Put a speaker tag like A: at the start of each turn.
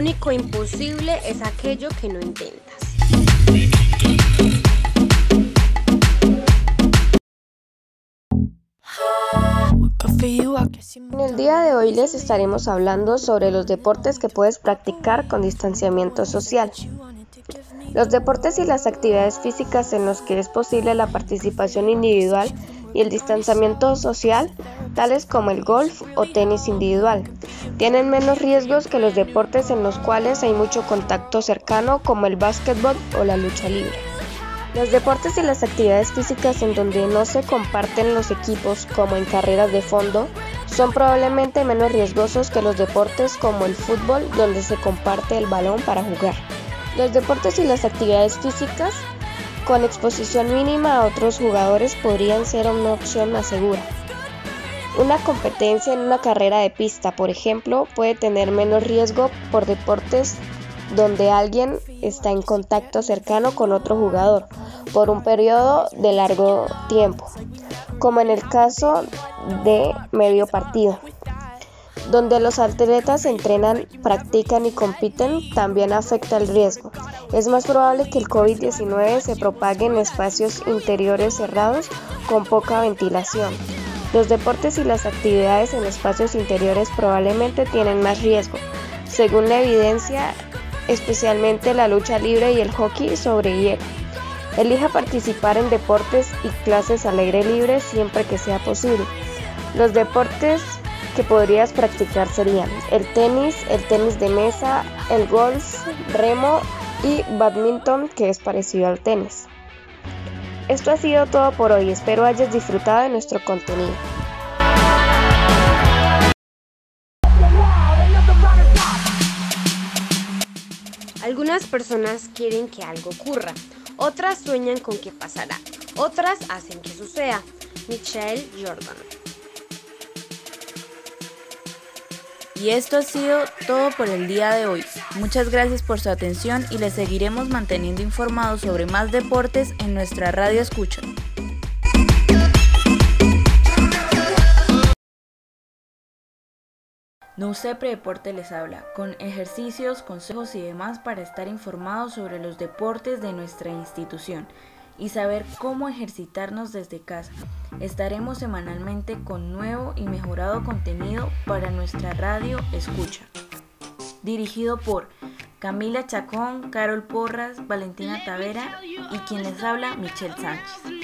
A: Único imposible es aquello que no intentas. En el día de hoy les estaremos hablando sobre los deportes que puedes practicar con distanciamiento social. Los deportes y las actividades físicas en los que es posible la participación individual y el distanciamiento social, tales como el golf o tenis individual. Tienen menos riesgos que los deportes en los cuales hay mucho contacto cercano como el básquetbol o la lucha libre. Los deportes y las actividades físicas en donde no se comparten los equipos, como en carreras de fondo, son probablemente menos riesgosos que los deportes como el fútbol, donde se comparte el balón para jugar. Los deportes y las actividades físicas con exposición mínima a otros jugadores podrían ser una opción más segura. Una competencia en una carrera de pista, por ejemplo, puede tener menos riesgo por deportes donde alguien está en contacto cercano con otro jugador por un periodo de largo tiempo, como en el caso de medio partido. Donde los atletas entrenan, practican y compiten también afecta el riesgo. Es más probable que el COVID-19 se propague en espacios interiores cerrados con poca ventilación. Los deportes y las actividades en espacios interiores probablemente tienen más riesgo, según la evidencia, especialmente la lucha libre y el hockey sobre hielo. Elija participar en deportes y clases al aire libre siempre que sea posible. Los deportes que podrías practicar serían el tenis, el tenis de mesa, el golf, remo y badminton que es parecido al tenis. Esto ha sido todo por hoy, espero hayas disfrutado de nuestro contenido. Algunas personas quieren que algo ocurra, otras sueñan con que pasará, otras hacen que suceda. Michelle Jordan.
B: Y esto ha sido todo por el día de hoy. Muchas gracias por su atención y les seguiremos manteniendo informados sobre más deportes en nuestra radio escucha. Nusepre Deporte les habla, con ejercicios, consejos y demás para estar informados sobre los deportes de nuestra institución y saber cómo ejercitarnos desde casa. Estaremos semanalmente con nuevo y mejorado contenido para nuestra radio Escucha. Dirigido por Camila Chacón, Carol Porras, Valentina Tavera y quien les habla, Michelle Sánchez.